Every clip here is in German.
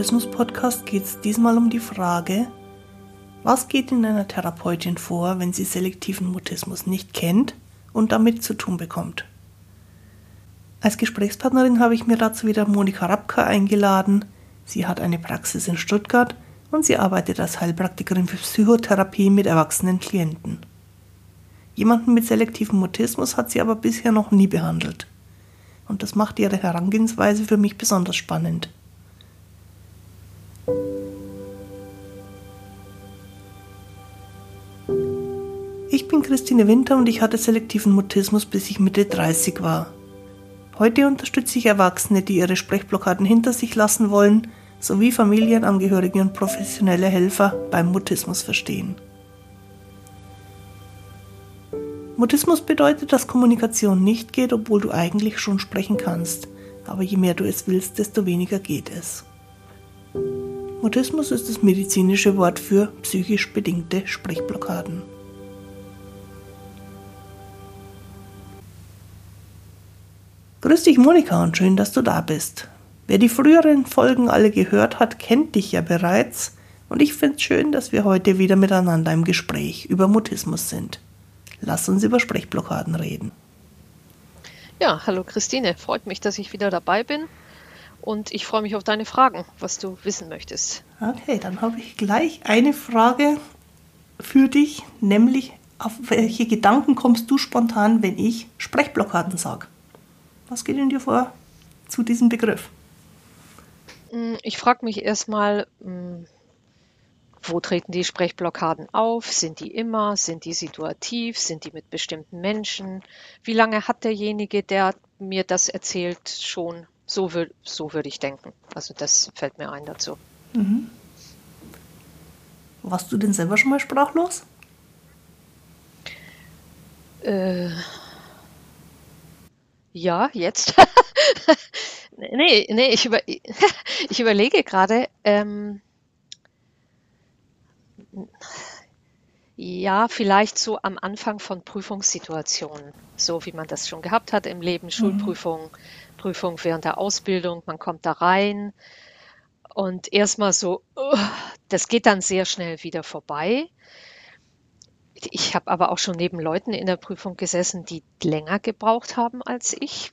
Mutismus-Podcast geht es diesmal um die Frage, was geht in einer Therapeutin vor, wenn sie selektiven Mutismus nicht kennt und damit zu tun bekommt? Als Gesprächspartnerin habe ich mir dazu wieder Monika Rapka eingeladen. Sie hat eine Praxis in Stuttgart und sie arbeitet als Heilpraktikerin für Psychotherapie mit erwachsenen Klienten. Jemanden mit selektivem Mutismus hat sie aber bisher noch nie behandelt. Und das macht ihre Herangehensweise für mich besonders spannend. Bin Christine Winter und ich hatte selektiven Mutismus, bis ich Mitte 30 war. Heute unterstütze ich Erwachsene, die ihre Sprechblockaden hinter sich lassen wollen, sowie Familienangehörige und professionelle Helfer beim Mutismus verstehen. Mutismus bedeutet, dass Kommunikation nicht geht, obwohl du eigentlich schon sprechen kannst, aber je mehr du es willst, desto weniger geht es. Mutismus ist das medizinische Wort für psychisch bedingte Sprechblockaden. Grüß dich Monika und schön, dass du da bist. Wer die früheren Folgen alle gehört hat, kennt dich ja bereits und ich finde es schön, dass wir heute wieder miteinander im Gespräch über Mutismus sind. Lass uns über Sprechblockaden reden. Ja, hallo Christine, freut mich, dass ich wieder dabei bin und ich freue mich auf deine Fragen, was du wissen möchtest. Okay, dann habe ich gleich eine Frage für dich, nämlich auf welche Gedanken kommst du spontan, wenn ich Sprechblockaden sage? Was geht in dir vor zu diesem Begriff? Hm, ich frage mich erstmal, hm, wo treten die Sprechblockaden auf? Sind die immer? Sind die situativ? Sind die mit bestimmten Menschen? Wie lange hat derjenige, der mir das erzählt, schon so, würd, so würde ich denken. Also das fällt mir ein dazu. Mhm. Warst du denn selber schon mal sprachlos? Äh, ja, jetzt. nee, nee, ich, über, ich überlege gerade. Ähm, ja, vielleicht so am Anfang von Prüfungssituationen, so wie man das schon gehabt hat im Leben, mhm. Prüfung während der Ausbildung, man kommt da rein und erstmal so, uh, das geht dann sehr schnell wieder vorbei. Ich habe aber auch schon neben Leuten in der Prüfung gesessen, die länger gebraucht haben als ich.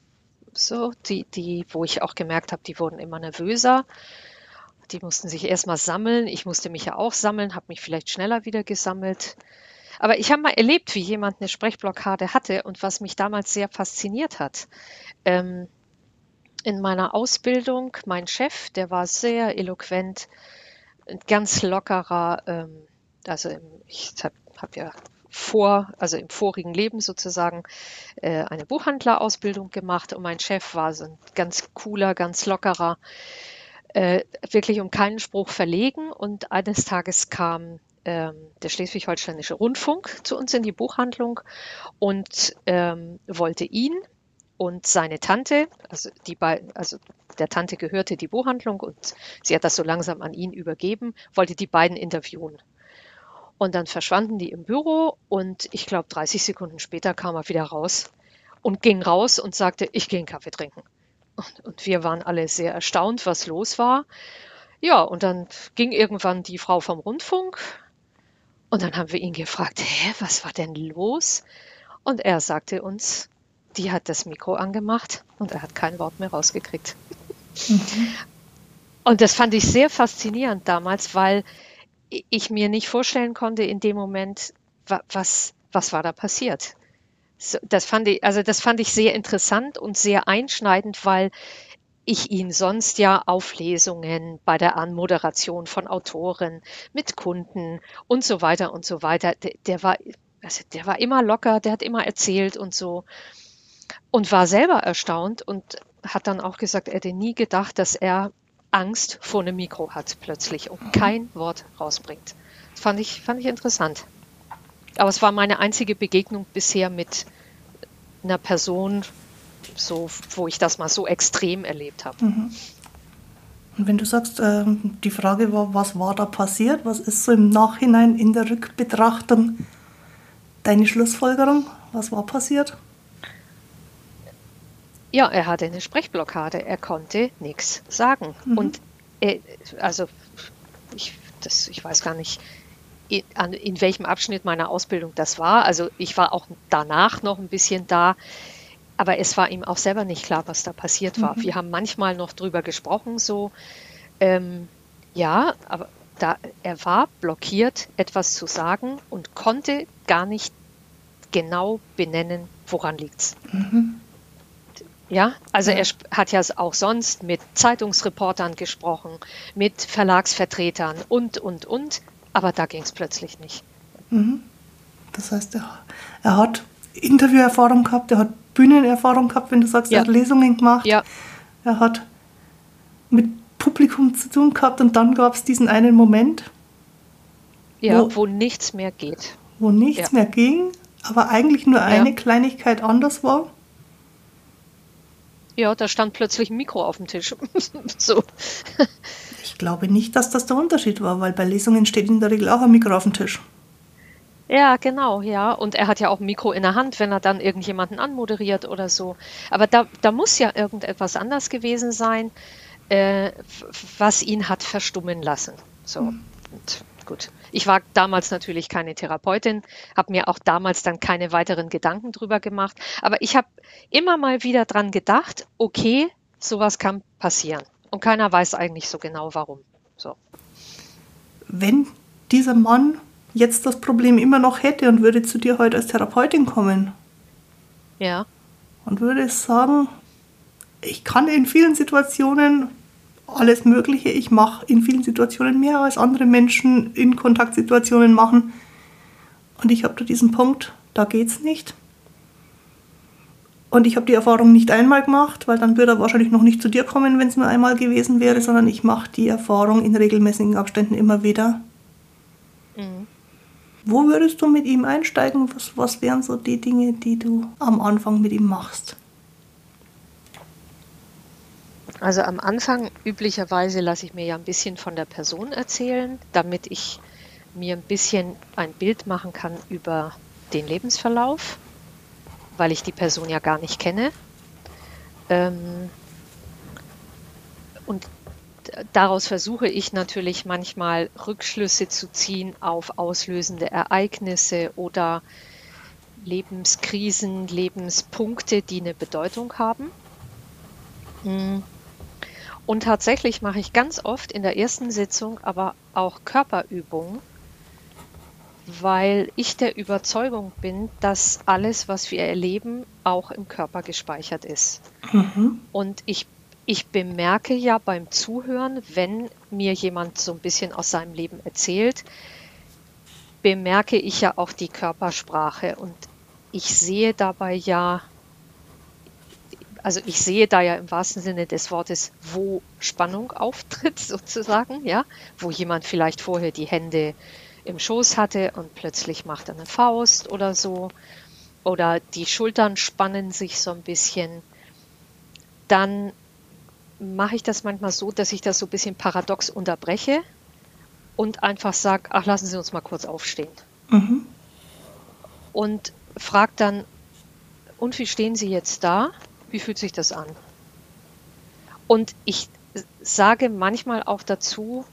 So, die, die, wo ich auch gemerkt habe, die wurden immer nervöser. Die mussten sich erstmal sammeln. Ich musste mich ja auch sammeln, habe mich vielleicht schneller wieder gesammelt. Aber ich habe mal erlebt, wie jemand eine Sprechblockade hatte und was mich damals sehr fasziniert hat. Ähm, in meiner Ausbildung, mein Chef, der war sehr eloquent, ganz lockerer, ähm, also ich habe hab ja vor, also im vorigen Leben sozusagen, äh, eine Buchhandlerausbildung gemacht und mein Chef war so ein ganz cooler, ganz lockerer, äh, wirklich um keinen Spruch verlegen und eines Tages kam ähm, der Schleswig-Holsteinische Rundfunk zu uns in die Buchhandlung und ähm, wollte ihn und seine Tante, also die beiden, also der Tante gehörte die Buchhandlung und sie hat das so langsam an ihn übergeben, wollte die beiden interviewen. Und dann verschwanden die im Büro und ich glaube 30 Sekunden später kam er wieder raus und ging raus und sagte, ich gehe einen Kaffee trinken. Und, und wir waren alle sehr erstaunt, was los war. Ja, und dann ging irgendwann die Frau vom Rundfunk und dann haben wir ihn gefragt, hä, was war denn los? Und er sagte uns, die hat das Mikro angemacht und er hat kein Wort mehr rausgekriegt. Mhm. Und das fand ich sehr faszinierend damals, weil ich mir nicht vorstellen konnte in dem Moment, was, was war da passiert. Das fand ich, also das fand ich sehr interessant und sehr einschneidend, weil ich ihn sonst ja auf Lesungen bei der Anmoderation von Autoren mit Kunden und so weiter und so weiter, der, der war, also der war immer locker, der hat immer erzählt und so und war selber erstaunt und hat dann auch gesagt, er hätte nie gedacht, dass er Angst vor einem Mikro hat plötzlich und kein Wort rausbringt. Das fand ich, fand ich interessant. Aber es war meine einzige Begegnung bisher mit einer Person, so, wo ich das mal so extrem erlebt habe. Mhm. Und wenn du sagst, äh, die Frage war, was war da passiert, was ist so im Nachhinein in der Rückbetrachtung deine Schlussfolgerung? Was war passiert? Ja, er hatte eine Sprechblockade. Er konnte nichts sagen. Mhm. Und äh, also ich, das, ich weiß gar nicht, in, an, in welchem Abschnitt meiner Ausbildung das war. Also ich war auch danach noch ein bisschen da, aber es war ihm auch selber nicht klar, was da passiert war. Mhm. Wir haben manchmal noch drüber gesprochen, so, ähm, ja, aber da, er war blockiert, etwas zu sagen und konnte gar nicht genau benennen, woran liegt's. Mhm. Ja, also ja. er hat ja auch sonst mit Zeitungsreportern gesprochen, mit Verlagsvertretern und, und, und, aber da ging es plötzlich nicht. Mhm. Das heißt, er, er hat Interviewerfahrung gehabt, er hat Bühnenerfahrung gehabt, wenn du sagst, ja. er hat Lesungen gemacht, ja. er hat mit Publikum zu tun gehabt und dann gab es diesen einen Moment, ja, wo, wo nichts mehr geht. Wo nichts mehr ging, aber eigentlich nur eine Kleinigkeit anders war. Ja, da stand plötzlich ein Mikro auf dem Tisch. so. Ich glaube nicht, dass das der Unterschied war, weil bei Lesungen steht in der Regel auch ein Mikro auf dem Tisch. Ja, genau, ja. Und er hat ja auch ein Mikro in der Hand, wenn er dann irgendjemanden anmoderiert oder so. Aber da, da muss ja irgendetwas anders gewesen sein, äh, was ihn hat verstummen lassen. So. Mhm. Und gut. Ich war damals natürlich keine Therapeutin, habe mir auch damals dann keine weiteren Gedanken drüber gemacht. Aber ich habe immer mal wieder dran gedacht, okay, sowas kann passieren. Und keiner weiß eigentlich so genau warum. So. Wenn dieser Mann jetzt das Problem immer noch hätte und würde zu dir heute als Therapeutin kommen. Ja. Und würde sagen, ich kann in vielen Situationen alles Mögliche. Ich mache in vielen Situationen mehr als andere Menschen in Kontaktsituationen machen. Und ich habe da diesen Punkt, da geht's nicht. Und ich habe die Erfahrung nicht einmal gemacht, weil dann würde er wahrscheinlich noch nicht zu dir kommen, wenn es nur einmal gewesen wäre, sondern ich mache die Erfahrung in regelmäßigen Abständen immer wieder. Mhm. Wo würdest du mit ihm einsteigen? Was, was wären so die Dinge, die du am Anfang mit ihm machst? Also am Anfang üblicherweise lasse ich mir ja ein bisschen von der Person erzählen, damit ich mir ein bisschen ein Bild machen kann über den Lebensverlauf, weil ich die Person ja gar nicht kenne. Ähm, und daraus versuche ich natürlich manchmal Rückschlüsse zu ziehen auf auslösende Ereignisse oder Lebenskrisen, Lebenspunkte, die eine Bedeutung haben. Und tatsächlich mache ich ganz oft in der ersten Sitzung aber auch Körperübungen, weil ich der Überzeugung bin, dass alles, was wir erleben, auch im Körper gespeichert ist. Mhm. Und ich, ich bemerke ja beim Zuhören, wenn mir jemand so ein bisschen aus seinem Leben erzählt, bemerke ich ja auch die Körpersprache und ich sehe dabei ja also ich sehe da ja im wahrsten Sinne des Wortes, wo Spannung auftritt sozusagen, ja, wo jemand vielleicht vorher die Hände im Schoß hatte und plötzlich macht er eine Faust oder so oder die Schultern spannen sich so ein bisschen, dann mache ich das manchmal so, dass ich das so ein bisschen paradox unterbreche und einfach sage, ach, lassen Sie uns mal kurz aufstehen. Mhm. Und frage dann, und wie stehen Sie jetzt da? Wie fühlt sich das an? Und ich sage manchmal auch dazu,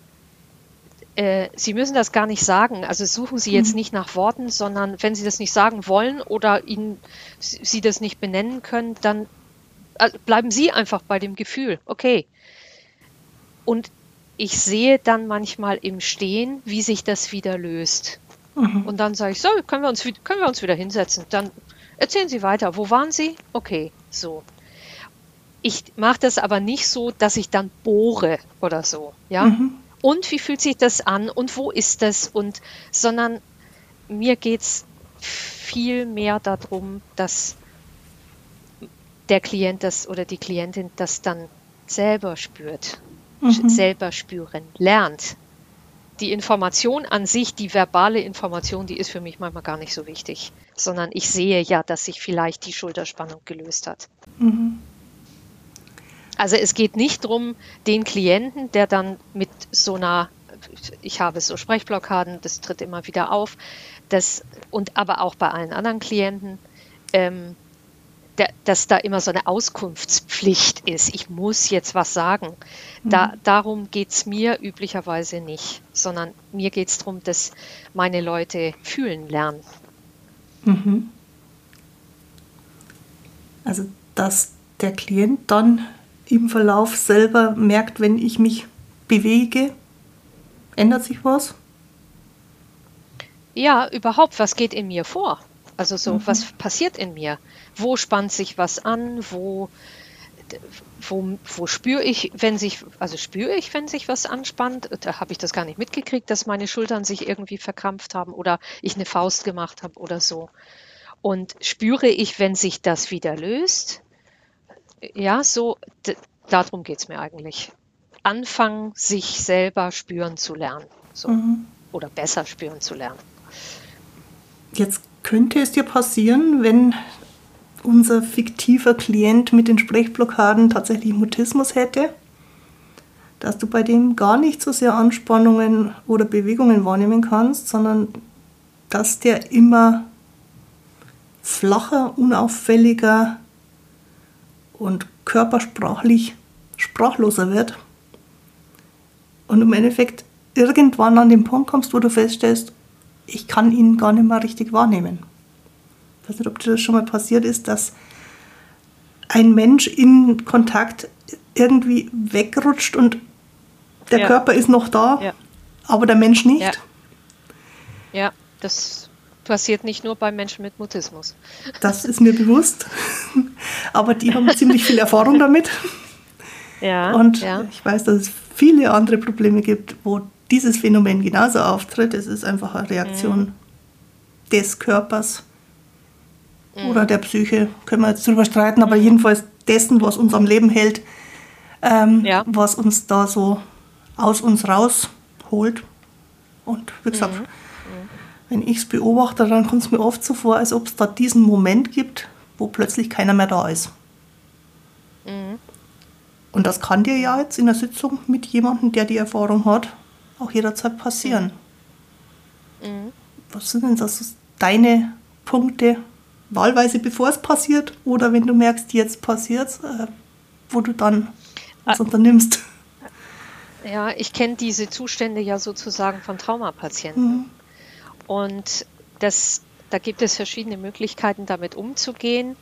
äh, Sie müssen das gar nicht sagen. Also suchen Sie jetzt mhm. nicht nach Worten, sondern wenn Sie das nicht sagen wollen oder Ihnen Sie das nicht benennen können, dann also bleiben Sie einfach bei dem Gefühl. Okay. Und ich sehe dann manchmal im Stehen, wie sich das wieder löst. Mhm. Und dann sage ich, so, können wir, uns, können wir uns wieder hinsetzen. Dann erzählen Sie weiter. Wo waren Sie? Okay, so. Ich mache das aber nicht so, dass ich dann bohre oder so, ja. Mhm. Und wie fühlt sich das an und wo ist das und, sondern mir geht es viel mehr darum, dass der Klient das oder die Klientin das dann selber spürt, mhm. selber spüren, lernt. Die Information an sich, die verbale Information, die ist für mich manchmal gar nicht so wichtig, sondern ich sehe ja, dass sich vielleicht die Schulterspannung gelöst hat. Mhm. Also es geht nicht darum, den Klienten, der dann mit so einer, ich habe so Sprechblockaden, das tritt immer wieder auf, das, und aber auch bei allen anderen Klienten, ähm, dass da immer so eine Auskunftspflicht ist. Ich muss jetzt was sagen. Da, mhm. Darum geht es mir üblicherweise nicht, sondern mir geht es darum, dass meine Leute fühlen lernen. Mhm. Also, dass der Klient dann im Verlauf selber merkt, wenn ich mich bewege, ändert sich was? Ja, überhaupt, was geht in mir vor? Also so, mhm. was passiert in mir? Wo spannt sich was an? Wo, wo, wo spüre ich, wenn sich, also spüre ich, wenn sich was anspannt? Da habe ich das gar nicht mitgekriegt, dass meine Schultern sich irgendwie verkrampft haben oder ich eine Faust gemacht habe oder so. Und spüre ich, wenn sich das wieder löst? Ja, so, darum geht es mir eigentlich. Anfangen, sich selber spüren zu lernen. So. Mhm. Oder besser spüren zu lernen. Jetzt könnte es dir passieren, wenn unser fiktiver Klient mit den Sprechblockaden tatsächlich Mutismus hätte, dass du bei dem gar nicht so sehr Anspannungen oder Bewegungen wahrnehmen kannst, sondern dass der immer flacher, unauffälliger und körpersprachlich sprachloser wird. Und im Endeffekt irgendwann an den Punkt kommst, wo du feststellst, ich kann ihn gar nicht mehr richtig wahrnehmen. Ich weiß nicht, ob dir das schon mal passiert ist, dass ein Mensch in Kontakt irgendwie wegrutscht und der ja. Körper ist noch da, ja. aber der Mensch nicht. Ja. ja, das passiert nicht nur bei Menschen mit Mutismus. Das ist mir bewusst, aber die haben ziemlich viel Erfahrung damit. Ja, und ich weiß, dass es viele andere Probleme gibt, wo dieses Phänomen genauso auftritt. Es ist einfach eine Reaktion mhm. des Körpers mhm. oder der Psyche, können wir jetzt drüber streiten, aber mhm. jedenfalls dessen, was uns am Leben hält, ähm, ja. was uns da so aus uns rausholt. Und wie gesagt, mhm. mhm. wenn ich es beobachte, dann kommt es mir oft so vor, als ob es da diesen Moment gibt, wo plötzlich keiner mehr da ist. Mhm. Und das kann dir ja jetzt in der Sitzung mit jemandem, der die Erfahrung hat, auch jederzeit passieren. Mhm. Was sind denn das deine Punkte, wahlweise bevor es passiert oder wenn du merkst, jetzt passiert es, äh, wo du dann was ah. unternimmst? Ja, ich kenne diese Zustände ja sozusagen von Traumapatienten. Mhm. Und das, da gibt es verschiedene Möglichkeiten, damit umzugehen.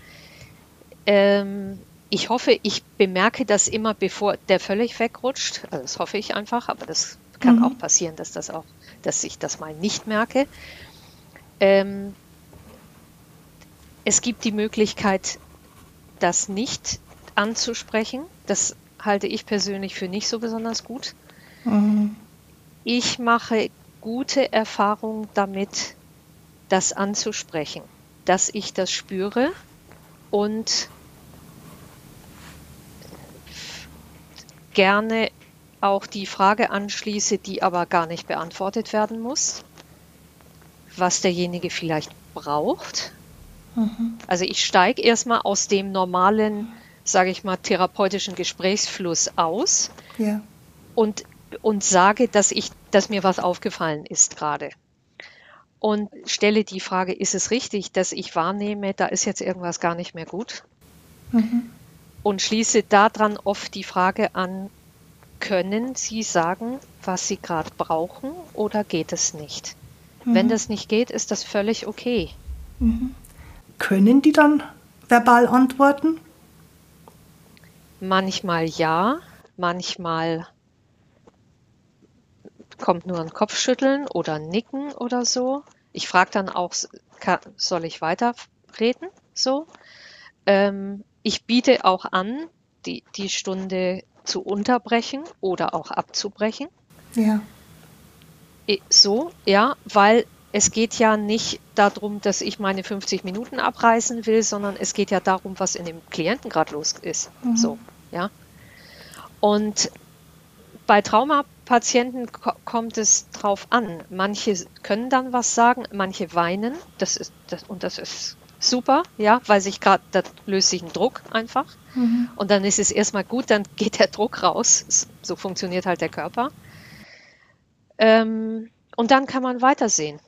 Ähm, ich hoffe, ich bemerke das immer, bevor der völlig wegrutscht. Also das hoffe ich einfach, aber das kann mhm. auch passieren, dass das auch, dass ich das mal nicht merke. Ähm, es gibt die Möglichkeit, das nicht anzusprechen. Das halte ich persönlich für nicht so besonders gut. Mhm. Ich mache gute Erfahrungen damit, das anzusprechen, dass ich das spüre und gerne auch die Frage anschließe, die aber gar nicht beantwortet werden muss, was derjenige vielleicht braucht. Mhm. Also ich steige erstmal aus dem normalen, sage ich mal, therapeutischen Gesprächsfluss aus ja. und, und sage, dass, ich, dass mir was aufgefallen ist gerade. Und stelle die Frage, ist es richtig, dass ich wahrnehme, da ist jetzt irgendwas gar nicht mehr gut? Mhm. Und schließe daran oft die Frage an, können Sie sagen, was Sie gerade brauchen oder geht es nicht? Mhm. Wenn das nicht geht, ist das völlig okay. Mhm. Können die dann verbal antworten? Manchmal ja, manchmal kommt nur ein Kopfschütteln oder Nicken oder so. Ich frage dann auch, soll ich weiterreden? So. Ähm, ich biete auch an, die, die Stunde zu unterbrechen oder auch abzubrechen. Ja. So, ja, weil es geht ja nicht darum, dass ich meine 50 Minuten abreißen will, sondern es geht ja darum, was in dem Klienten gerade los ist. Mhm. So, ja. Und bei Traumapatienten kommt es drauf an. Manche können dann was sagen, manche weinen. Das ist das, und das ist super, ja, weil sich gerade, da löst sich ein Druck einfach. Mhm. Und dann ist es erstmal gut, dann geht der Druck raus. So funktioniert halt der Körper. Ähm, und dann kann man weitersehen.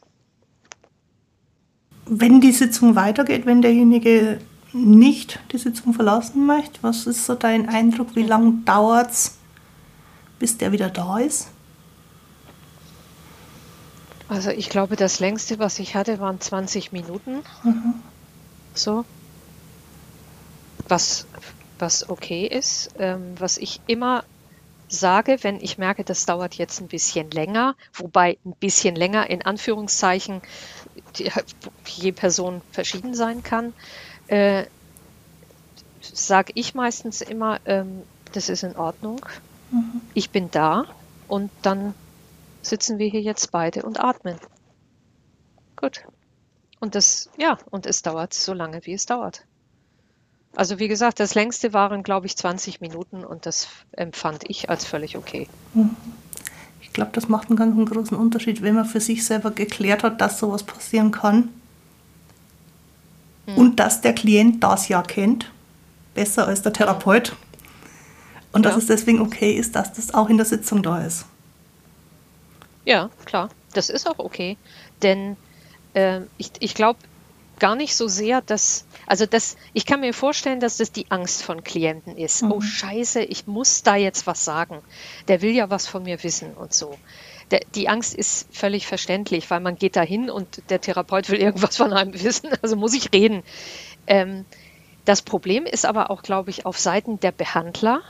Wenn die Sitzung weitergeht, wenn derjenige nicht die Sitzung verlassen möchte? Was ist so dein Eindruck? Wie lange dauert es, bis der wieder da ist? Also ich glaube, das längste, was ich hatte, waren 20 Minuten. Mhm. So. Was, was okay ist. Ähm, was ich immer sage, wenn ich merke, das dauert jetzt ein bisschen länger, wobei ein bisschen länger in Anführungszeichen die, je Person verschieden sein kann, äh, sage ich meistens immer, ähm, das ist in Ordnung, mhm. ich bin da und dann sitzen wir hier jetzt beide und atmen. Gut. Und das, ja, und es dauert so lange, wie es dauert. Also wie gesagt, das längste waren, glaube ich, 20 Minuten und das empfand ich als völlig okay. Mhm. Ich glaube, das macht einen ganz großen Unterschied, wenn man für sich selber geklärt hat, dass sowas passieren kann. Mhm. Und dass der Klient das ja kennt, besser als der Therapeut. Und ja. dass es deswegen okay ist, dass das auch in der Sitzung da ist. Ja, klar, das ist auch okay. Denn äh, ich, ich glaube gar nicht so sehr, dass, also das, ich kann mir vorstellen, dass das die Angst von Klienten ist. Mhm. Oh Scheiße, ich muss da jetzt was sagen. Der will ja was von mir wissen und so. Der, die Angst ist völlig verständlich, weil man geht da hin und der Therapeut will irgendwas von einem wissen, also muss ich reden. Ähm, das Problem ist aber auch, glaube ich, auf Seiten der Behandler,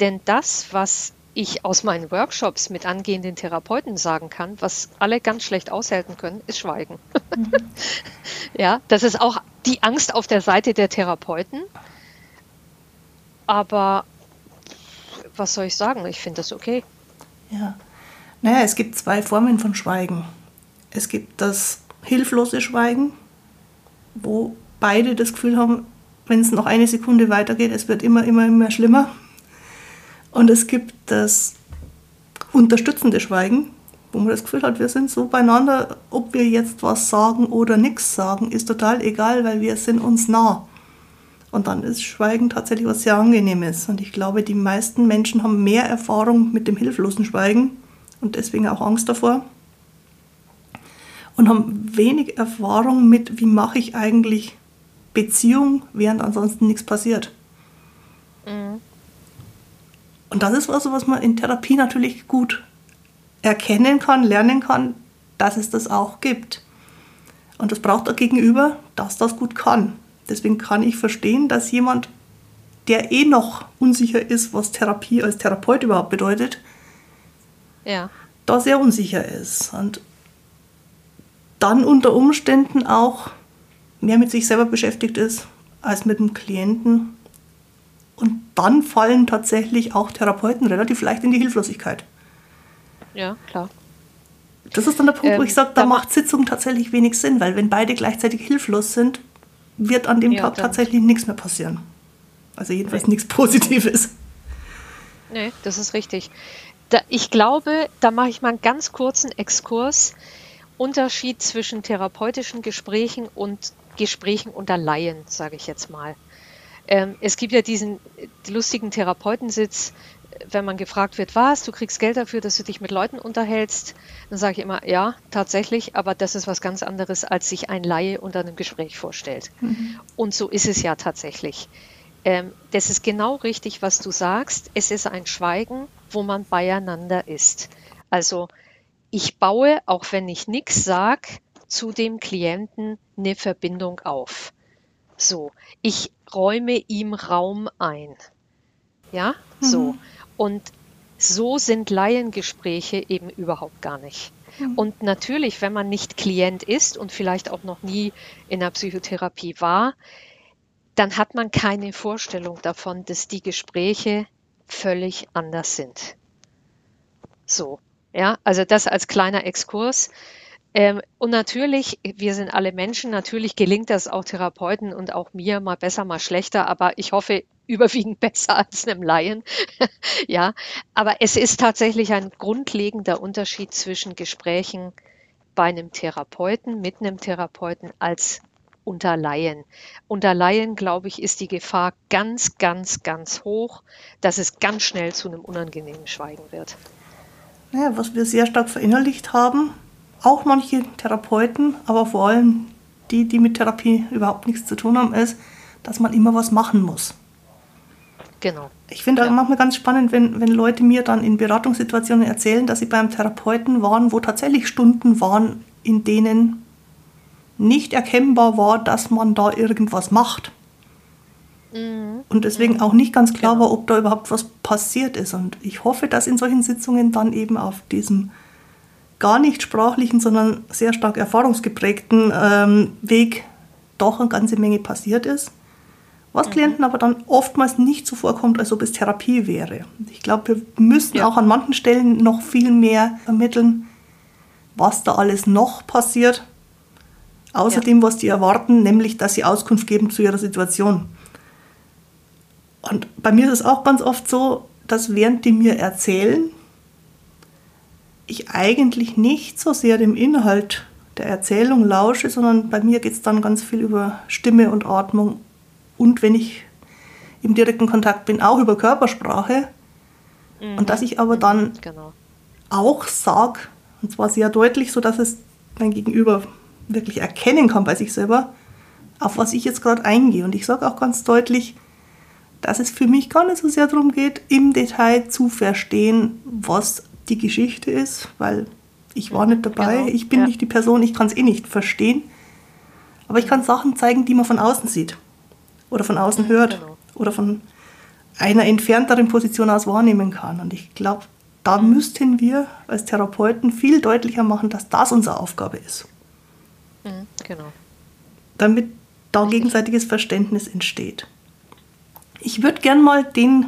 denn das, was ich aus meinen Workshops mit angehenden Therapeuten sagen kann, was alle ganz schlecht aushalten können, ist Schweigen. Mhm. ja, das ist auch die Angst auf der Seite der Therapeuten. Aber was soll ich sagen? Ich finde das okay. Ja. Naja, es gibt zwei Formen von Schweigen. Es gibt das hilflose Schweigen, wo beide das Gefühl haben, wenn es noch eine Sekunde weitergeht, es wird immer, immer, immer schlimmer. Und es gibt das unterstützende Schweigen, wo man das Gefühl hat, wir sind so beieinander, ob wir jetzt was sagen oder nichts sagen, ist total egal, weil wir sind uns nah. Und dann ist Schweigen tatsächlich was sehr Angenehmes. Und ich glaube, die meisten Menschen haben mehr Erfahrung mit dem hilflosen Schweigen und deswegen auch Angst davor. Und haben wenig Erfahrung mit, wie mache ich eigentlich Beziehung, während ansonsten nichts passiert. Mhm. Und das ist was, was man in Therapie natürlich gut erkennen kann, lernen kann, dass es das auch gibt. Und das braucht der Gegenüber, dass das gut kann. Deswegen kann ich verstehen, dass jemand, der eh noch unsicher ist, was Therapie als Therapeut überhaupt bedeutet, ja. da sehr unsicher ist. Und dann unter Umständen auch mehr mit sich selber beschäftigt ist als mit dem Klienten und dann fallen tatsächlich auch Therapeuten relativ leicht in die Hilflosigkeit. Ja, klar. Das ist dann der Punkt, ähm, wo ich sage, da, da macht Sitzung tatsächlich wenig Sinn, weil wenn beide gleichzeitig hilflos sind, wird an dem ja, Tag tatsächlich nichts mehr passieren. Also jedenfalls nee. nichts Positives. Nee, das ist richtig. Da, ich glaube, da mache ich mal einen ganz kurzen Exkurs. Unterschied zwischen therapeutischen Gesprächen und Gesprächen unter Laien, sage ich jetzt mal. Ähm, es gibt ja diesen lustigen Therapeutensitz, wenn man gefragt wird, was, du kriegst Geld dafür, dass du dich mit Leuten unterhältst, dann sage ich immer, ja, tatsächlich, aber das ist was ganz anderes, als sich ein Laie unter einem Gespräch vorstellt. Mhm. Und so ist es ja tatsächlich. Ähm, das ist genau richtig, was du sagst. Es ist ein Schweigen, wo man beieinander ist. Also ich baue, auch wenn ich nichts sage, zu dem Klienten eine Verbindung auf. So, ich räume ihm Raum ein. Ja, mhm. so. Und so sind Laiengespräche eben überhaupt gar nicht. Mhm. Und natürlich, wenn man nicht Klient ist und vielleicht auch noch nie in der Psychotherapie war, dann hat man keine Vorstellung davon, dass die Gespräche völlig anders sind. So, ja, also das als kleiner Exkurs. Ähm, und natürlich, wir sind alle Menschen, natürlich gelingt das auch Therapeuten und auch mir mal besser, mal schlechter, aber ich hoffe überwiegend besser als einem Laien. ja, aber es ist tatsächlich ein grundlegender Unterschied zwischen Gesprächen bei einem Therapeuten, mit einem Therapeuten als unter Laien. Unter Laien, glaube ich, ist die Gefahr ganz, ganz, ganz hoch, dass es ganz schnell zu einem unangenehmen Schweigen wird. Naja, was wir sehr stark verinnerlicht haben, auch manche Therapeuten, aber vor allem die, die mit Therapie überhaupt nichts zu tun haben, ist, dass man immer was machen muss. Genau. Ich finde ja. manchmal ganz spannend, wenn, wenn Leute mir dann in Beratungssituationen erzählen, dass sie beim Therapeuten waren, wo tatsächlich Stunden waren, in denen nicht erkennbar war, dass man da irgendwas macht. Mhm. Und deswegen auch nicht ganz klar genau. war, ob da überhaupt was passiert ist. Und ich hoffe, dass in solchen Sitzungen dann eben auf diesem gar nicht sprachlichen, sondern sehr stark erfahrungsgeprägten ähm, Weg doch eine ganze Menge passiert ist was mhm. Klienten aber dann oftmals nicht so vorkommt, als ob es Therapie wäre. Ich glaube, wir müssen ja. auch an manchen Stellen noch viel mehr vermitteln, was da alles noch passiert, außer ja. was die erwarten, nämlich, dass sie Auskunft geben zu ihrer Situation. Und bei mir ist es auch ganz oft so, dass während die mir erzählen, ich eigentlich nicht so sehr dem Inhalt der Erzählung lausche, sondern bei mir geht es dann ganz viel über Stimme und Atmung und wenn ich im direkten Kontakt bin, auch über Körpersprache. Mhm. Und dass ich aber dann genau. auch sage, und zwar sehr deutlich, sodass es mein Gegenüber wirklich erkennen kann bei sich selber, auf was ich jetzt gerade eingehe. Und ich sage auch ganz deutlich, dass es für mich gar nicht so sehr darum geht, im Detail zu verstehen, was die Geschichte ist, weil ich war nicht dabei, genau. ich bin ja. nicht die Person, ich kann es eh nicht verstehen. Aber ich kann Sachen zeigen, die man von außen sieht oder von außen hört genau. oder von einer entfernteren Position aus wahrnehmen kann. Und ich glaube, da müssten wir als Therapeuten viel deutlicher machen, dass das unsere Aufgabe ist. Mhm, genau. Damit da gegenseitiges Verständnis entsteht. Ich würde gern mal den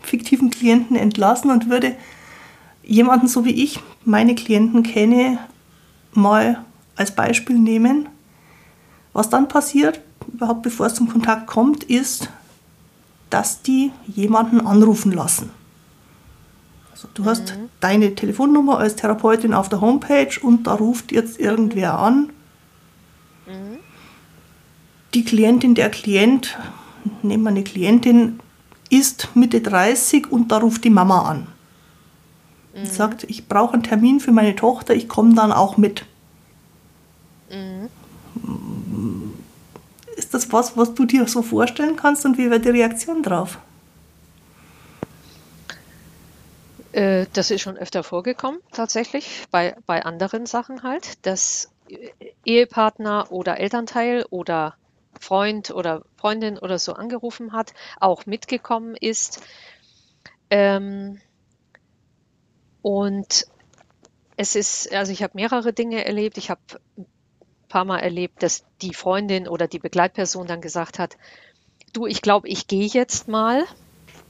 fiktiven Klienten entlassen und würde jemanden so wie ich meine Klienten kenne, mal als Beispiel nehmen. Was dann passiert, überhaupt bevor es zum Kontakt kommt, ist, dass die jemanden anrufen lassen. Also du mhm. hast deine Telefonnummer als Therapeutin auf der Homepage und da ruft jetzt irgendwer an. Mhm. Die Klientin, der Klient, nehmen wir eine Klientin, ist Mitte 30 und da ruft die Mama an. Mhm. Und sagt, ich brauche einen Termin für meine Tochter, ich komme dann auch mit. Mhm. Ist das was, was du dir so vorstellen kannst und wie wäre die Reaktion drauf? Äh, das ist schon öfter vorgekommen, tatsächlich, bei, bei anderen Sachen halt, dass Ehepartner oder Elternteil oder Freund oder Freundin oder so angerufen hat, auch mitgekommen ist. Ähm, und es ist, also ich habe mehrere Dinge erlebt. Ich habe paar Mal erlebt, dass die Freundin oder die Begleitperson dann gesagt hat, du, ich glaube, ich gehe jetzt mal.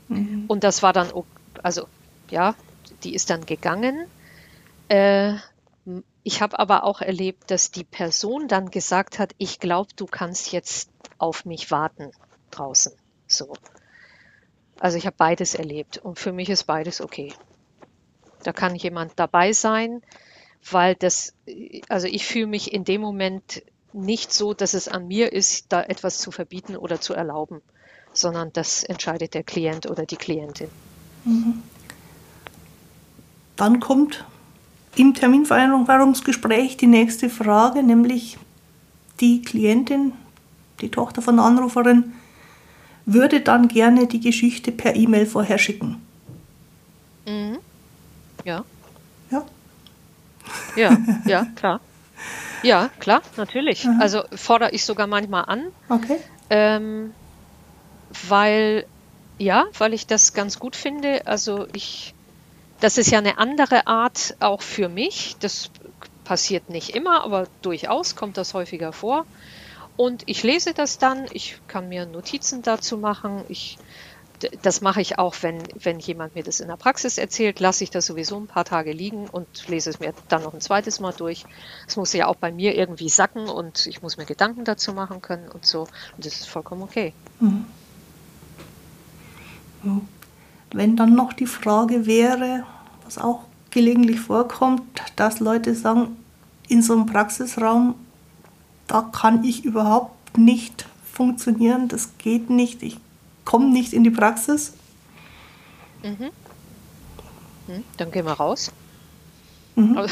Mhm. Und das war dann, also ja, die ist dann gegangen. Äh, ich habe aber auch erlebt, dass die Person dann gesagt hat, ich glaube, du kannst jetzt auf mich warten draußen. So. Also ich habe beides erlebt und für mich ist beides okay. Da kann jemand dabei sein, weil das, also ich fühle mich in dem Moment nicht so, dass es an mir ist, da etwas zu verbieten oder zu erlauben, sondern das entscheidet der Klient oder die Klientin. Mhm. Dann kommt im Terminvereinbarungsgespräch die nächste Frage, nämlich die Klientin, die Tochter von der Anruferin, würde dann gerne die Geschichte per E-Mail vorher schicken. Mhm. Ja. Ja. Ja, ja, klar. Ja, klar, natürlich. Mhm. Also fordere ich sogar manchmal an. Okay. Ähm, weil, ja, weil ich das ganz gut finde. Also ich, das ist ja eine andere Art auch für mich. Das passiert nicht immer, aber durchaus kommt das häufiger vor. Und ich lese das dann, ich kann mir Notizen dazu machen, ich das mache ich auch, wenn, wenn jemand mir das in der Praxis erzählt, lasse ich das sowieso ein paar Tage liegen und lese es mir dann noch ein zweites Mal durch. Es muss ja auch bei mir irgendwie sacken und ich muss mir Gedanken dazu machen können und so. Und das ist vollkommen okay. Mhm. Wenn dann noch die Frage wäre, was auch gelegentlich vorkommt, dass Leute sagen, in so einem Praxisraum, da kann ich überhaupt nicht funktionieren, das geht nicht, ich kommen nicht in die Praxis. Mhm. Hm, dann gehen wir raus. Mhm.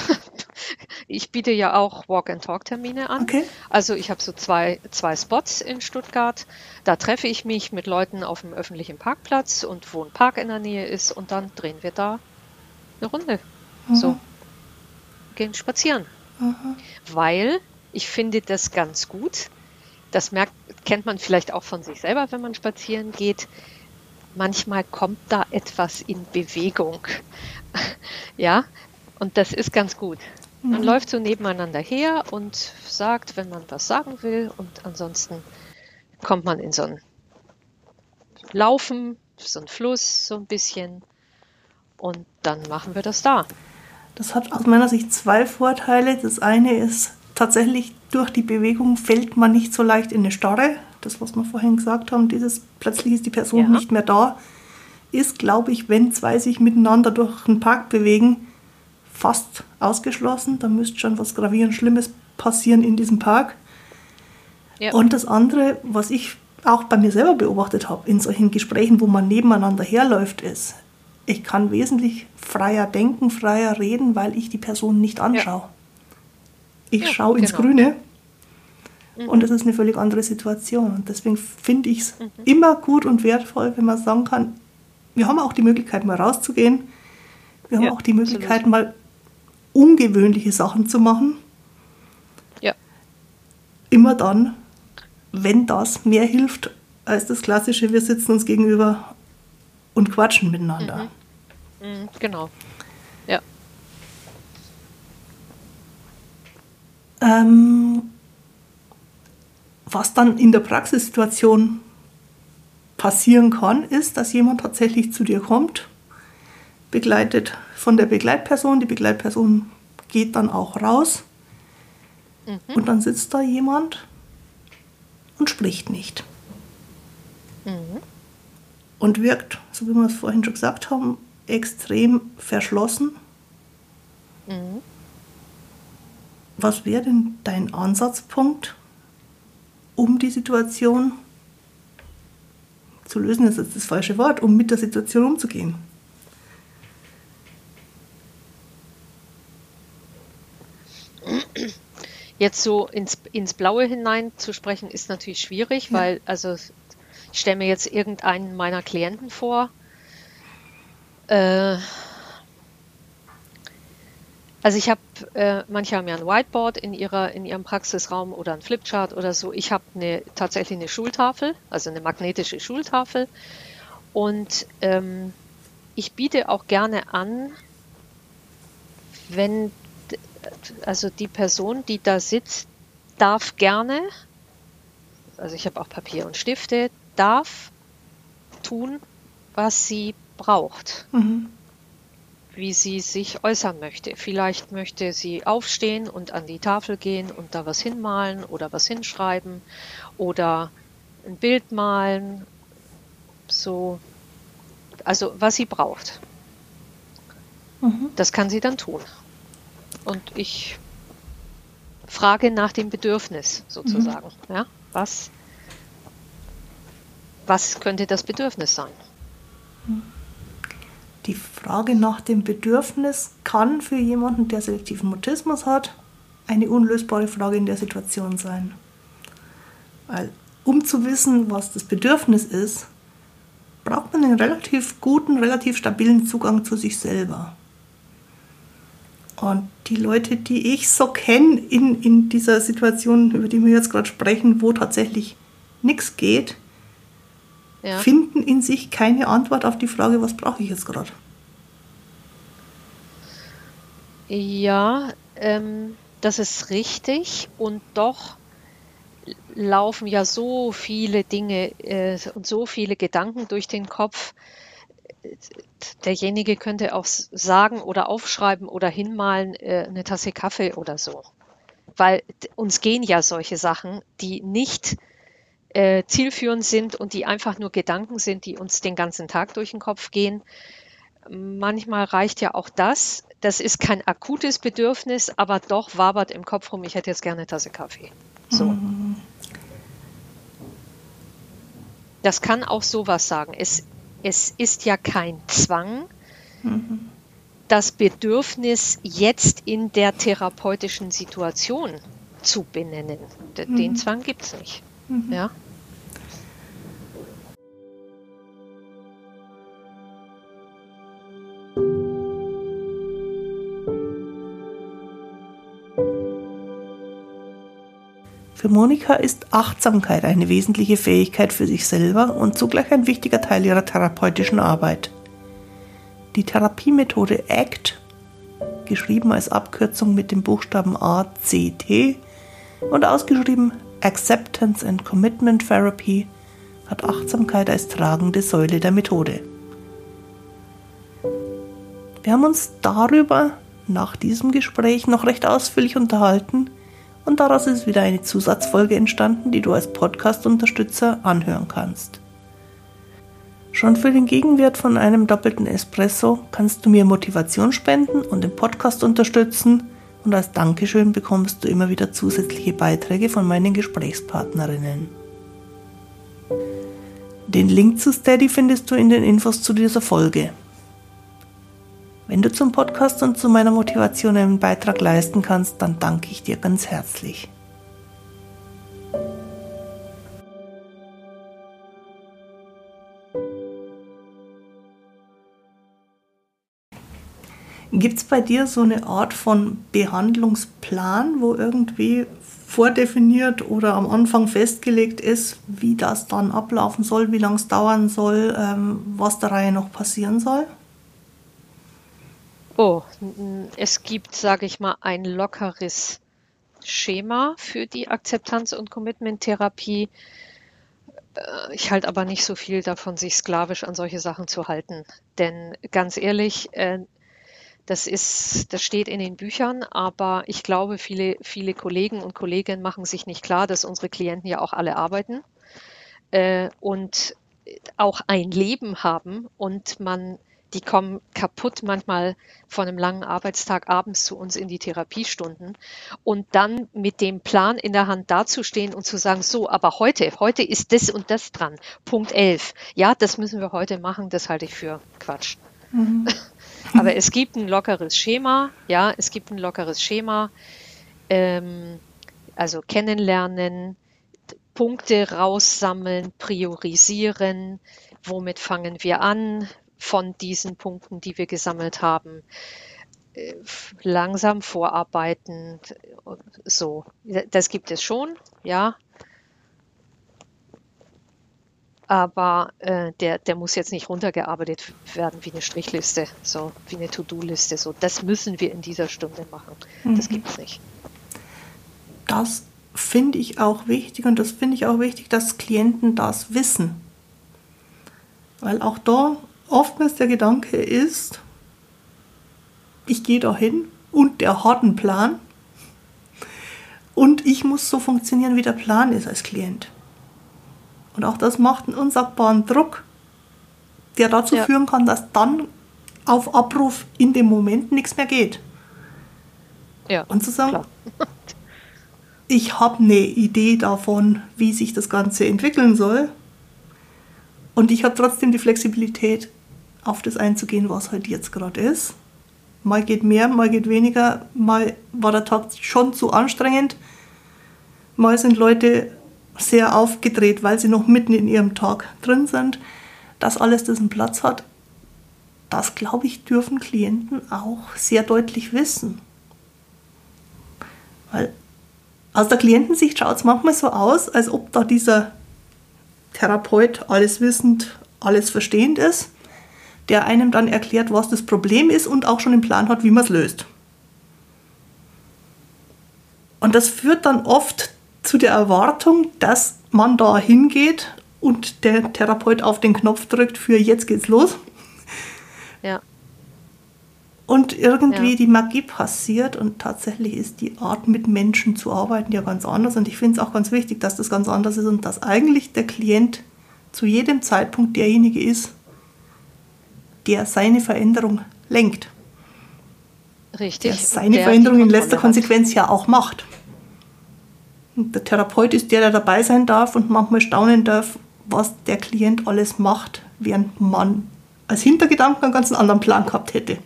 ich biete ja auch Walk-and-Talk-Termine an. Okay. Also ich habe so zwei, zwei Spots in Stuttgart. Da treffe ich mich mit Leuten auf dem öffentlichen Parkplatz und wo ein Park in der Nähe ist und dann drehen wir da eine Runde. Mhm. So. Gehen spazieren. Mhm. Weil ich finde das ganz gut. Das merkt, kennt man vielleicht auch von sich selber, wenn man spazieren geht. Manchmal kommt da etwas in Bewegung. ja, und das ist ganz gut. Man Mhm. läuft so nebeneinander her und sagt, wenn man was sagen will. Und ansonsten kommt man in so ein Laufen, so ein Fluss, so ein bisschen. Und dann machen wir das da. Das hat aus meiner Sicht zwei Vorteile. Das eine ist tatsächlich, durch die Bewegung fällt man nicht so leicht in eine Starre. Das, was wir vorhin gesagt haben, dieses plötzlich ist die Person Ja. nicht mehr da, ist, glaube ich, wenn zwei sich miteinander durch den Park bewegen, fast ausgeschlossen. Da müsste schon was gravierend Schlimmes passieren in diesem Park. Ja. Und das andere, was ich auch bei mir selber beobachtet habe, in solchen Gesprächen, wo man nebeneinander herläuft, ist, ich kann wesentlich freier denken, freier reden, weil ich die Person nicht anschaue. Ich Ja, schaue ins genau. Grüne und das ist eine völlig andere Situation. Und deswegen finde ich es Mhm. immer gut und wertvoll, wenn man sagen kann, wir haben auch die Möglichkeit, mal rauszugehen. Wir haben Ja, auch die Möglichkeit, absolut. mal ungewöhnliche Sachen zu machen. Ja, immer dann, wenn das mehr hilft als das klassische, wir sitzen uns gegenüber und quatschen miteinander. mm, genau. Ähm, was dann in der Praxissituation passieren kann, ist, dass jemand tatsächlich zu dir kommt, begleitet von der Begleitperson. Die Begleitperson geht dann auch raus und dann sitzt da jemand und spricht nicht. Und wirkt, so wie wir es vorhin schon gesagt haben, extrem verschlossen. Was wäre denn dein Ansatzpunkt, um die Situation zu lösen, ist jetzt das falsche Wort, um mit der Situation umzugehen? Jetzt so ins, ins Blaue hinein zu sprechen, ist natürlich schwierig, Ja. weil, also ich stelle mir jetzt irgendeinen meiner Klienten vor. Äh, also ich habe, äh, manche haben ja ein Whiteboard in ihrer, in ihrem Praxisraum oder ein Flipchart oder so. Ich habe eine, tatsächlich eine Schultafel, also eine magnetische Schultafel. Und ähm, ich biete auch gerne an, wenn also die Person, die da sitzt, darf gerne, also ich habe auch Papier und Stifte, darf tun, was sie braucht, Mhm. Wie sie sich äußern möchte. Vielleicht möchte sie aufstehen und an die Tafel gehen und da was hinmalen oder was hinschreiben oder ein Bild malen, so, also was sie braucht. Mhm. Das kann sie dann tun. Und ich frage nach dem Bedürfnis sozusagen. Ja, was, was könnte das Bedürfnis sein? Die Frage nach dem Bedürfnis kann für jemanden, der selektiven Mutismus hat, eine unlösbare Frage in der Situation sein. Weil, um zu wissen, was das Bedürfnis ist, braucht man einen relativ guten, relativ stabilen Zugang zu sich selber. Und die Leute, die ich so kenne in, in dieser Situation, über die wir jetzt gerade sprechen, wo tatsächlich nichts geht, Ja, finden in sich keine Antwort auf die Frage, was brauche ich jetzt gerade. ja ähm, das ist richtig. Und doch laufen ja so viele Dinge äh, und so viele Gedanken durch den Kopf. Derjenige könnte auch sagen oder aufschreiben oder hinmalen äh, eine Tasse Kaffee oder so. Weil uns gehen ja solche Sachen, die nicht äh, zielführend sind und die einfach nur Gedanken sind, die uns den ganzen Tag durch den Kopf gehen. Manchmal reicht ja auch das. Das ist kein akutes Bedürfnis, aber doch wabert im Kopf rum, ich hätte jetzt gerne eine Tasse Kaffee. So. Das kann auch sowas sagen. Es, es ist ja kein Zwang, das Bedürfnis jetzt in der therapeutischen Situation zu benennen. Den mhm. Zwang gibt es nicht. Mhm. Ja. Für Monika ist Achtsamkeit eine wesentliche Fähigkeit für sich selber und zugleich ein wichtiger Teil ihrer therapeutischen Arbeit. Die Therapiemethode ACT, geschrieben als Abkürzung mit dem Buchstaben ACT und ausgeschrieben Acceptance and Commitment Therapy, hat Achtsamkeit als tragende Säule der Methode. Wir haben uns darüber nach diesem Gespräch noch recht ausführlich unterhalten, und daraus ist wieder eine Zusatzfolge entstanden, die du als Podcast-Unterstützer anhören kannst. Schon für den Gegenwert von einem doppelten Espresso kannst du mir Motivation spenden und den Podcast unterstützen und als Dankeschön bekommst du immer wieder zusätzliche Beiträge von meinen Gesprächspartnerinnen. Den Link zu Steady findest du in den Infos zu dieser Folge. Wenn du zum Podcast und zu meiner Motivation einen Beitrag leisten kannst, dann danke ich dir ganz herzlich. Gibt es bei dir so eine Art von Behandlungsplan, wo irgendwie vordefiniert oder am Anfang festgelegt ist, wie das dann ablaufen soll, wie lange es dauern soll, ähm, was der Reihe noch passieren soll? Oh, es gibt, sage ich mal, ein lockeres Schema für die Akzeptanz- und Commitment-Therapie. Äh, ich halte aber nicht so viel davon, sich sklavisch an solche Sachen zu halten. Denn ganz ehrlich, äh, das ist, das steht in den Büchern, aber ich glaube, viele, viele Kollegen und Kolleginnen machen sich nicht klar, dass unsere Klienten ja auch alle arbeiten äh, und auch ein Leben haben und man die kommen kaputt manchmal von einem langen Arbeitstag abends zu uns in die Therapiestunden und dann mit dem Plan in der Hand dazustehen und zu sagen, so, aber heute, heute ist das und das dran. Punkt 11. Ja, das müssen wir heute machen, das halte ich für Quatsch. Mhm. aber es gibt ein lockeres Schema, ja, es gibt ein lockeres Schema, ähm, also kennenlernen, Punkte raussammeln, priorisieren, womit fangen wir an, von diesen Punkten, die wir gesammelt haben, äh, langsam vorarbeiten. So, das gibt es schon, ja. Aber äh, der, der muss jetzt nicht runtergearbeitet werden wie eine Strichliste, so wie eine To-Do-Liste. So, das müssen wir in dieser Stunde machen. Mhm. Das gibt es nicht. Das finde ich auch wichtig und das finde ich auch wichtig, dass Klienten das wissen. Weil auch da oftmals der Gedanke ist, ich gehe da hin und der hat einen Plan und ich muss so funktionieren, wie der Plan ist als Klient. Und auch das macht einen unsagbaren Druck, der dazu ja. führen kann, dass dann auf Abruf in dem Moment nichts mehr geht. Ja, und zu sagen, ich habe eine Idee davon, wie sich das Ganze entwickeln soll. Und ich habe trotzdem die Flexibilität, auf das einzugehen, was halt jetzt gerade ist. Mal geht mehr, mal geht weniger, mal war der Tag schon zu anstrengend, mal sind Leute sehr aufgedreht, weil sie noch mitten in ihrem Tag drin sind. Dass alles diesen Platz hat, das glaube ich, dürfen Klienten auch sehr deutlich wissen. Weil aus der Klientensicht schaut es manchmal so aus, als ob da dieser Therapeut alles wissend, alles verstehend ist der einem dann erklärt, was das Problem ist und auch schon einen Plan hat, wie man es löst. Und das führt dann oft zu der Erwartung, dass man da hingeht und der Therapeut auf den Knopf drückt für jetzt geht's los. Ja. Und irgendwie ja. die Magie passiert und tatsächlich ist die Art, mit Menschen zu arbeiten, ja ganz anders. Und ich finde es auch ganz wichtig, dass das ganz anders ist und dass eigentlich der Klient zu jedem Zeitpunkt derjenige ist, der seine Veränderung lenkt. Richtig. Der seine der Veränderung in letzter Konsequenz hat. ja auch macht. Und der Therapeut ist der, der dabei sein darf und manchmal staunen darf, was der Klient alles macht, während man als Hintergedanken einen ganz anderen Plan gehabt hätte.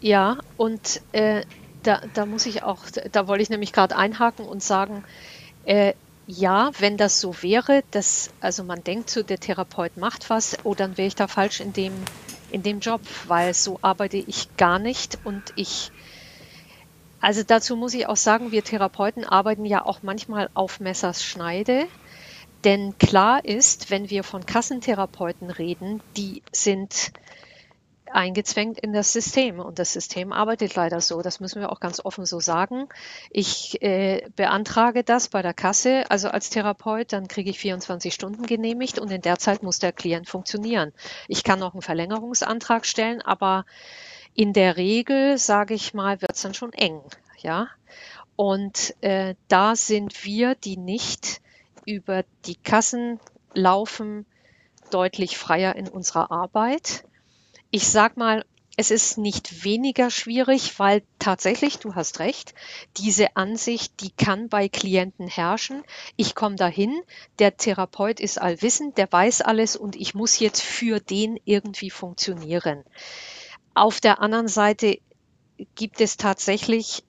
Ja, und äh, da, da muss ich auch, da wollte ich nämlich gerade einhaken und sagen, äh, ja, wenn das so wäre, dass, also man denkt so, der Therapeut macht was, oh, dann wäre ich da falsch in dem, in dem Job, weil so arbeite ich gar nicht und ich, also dazu muss ich auch sagen, wir Therapeuten arbeiten ja auch manchmal auf Messers Schneide. Denn klar ist, wenn wir von Kassentherapeuten reden, die sind eingezwängt in das System und das System arbeitet leider so. Das müssen wir auch ganz offen so sagen. Ich äh, beantrage das bei der Kasse, also als Therapeut, dann kriege ich 24 Stunden genehmigt und in der Zeit muss der Klient funktionieren. Ich kann noch einen Verlängerungsantrag stellen, aber in der Regel, sage ich mal, wird es dann schon eng. Ja, und äh, da sind wir, die nicht über die Kassen laufen, deutlich freier in unserer Arbeit. Ich sag mal, es ist nicht weniger schwierig, weil tatsächlich, du hast recht, diese Ansicht, die kann bei Klienten herrschen. Ich komme dahin, der Therapeut ist allwissend, der weiß alles und ich muss jetzt für den irgendwie funktionieren. Auf der anderen Seite gibt es tatsächlich,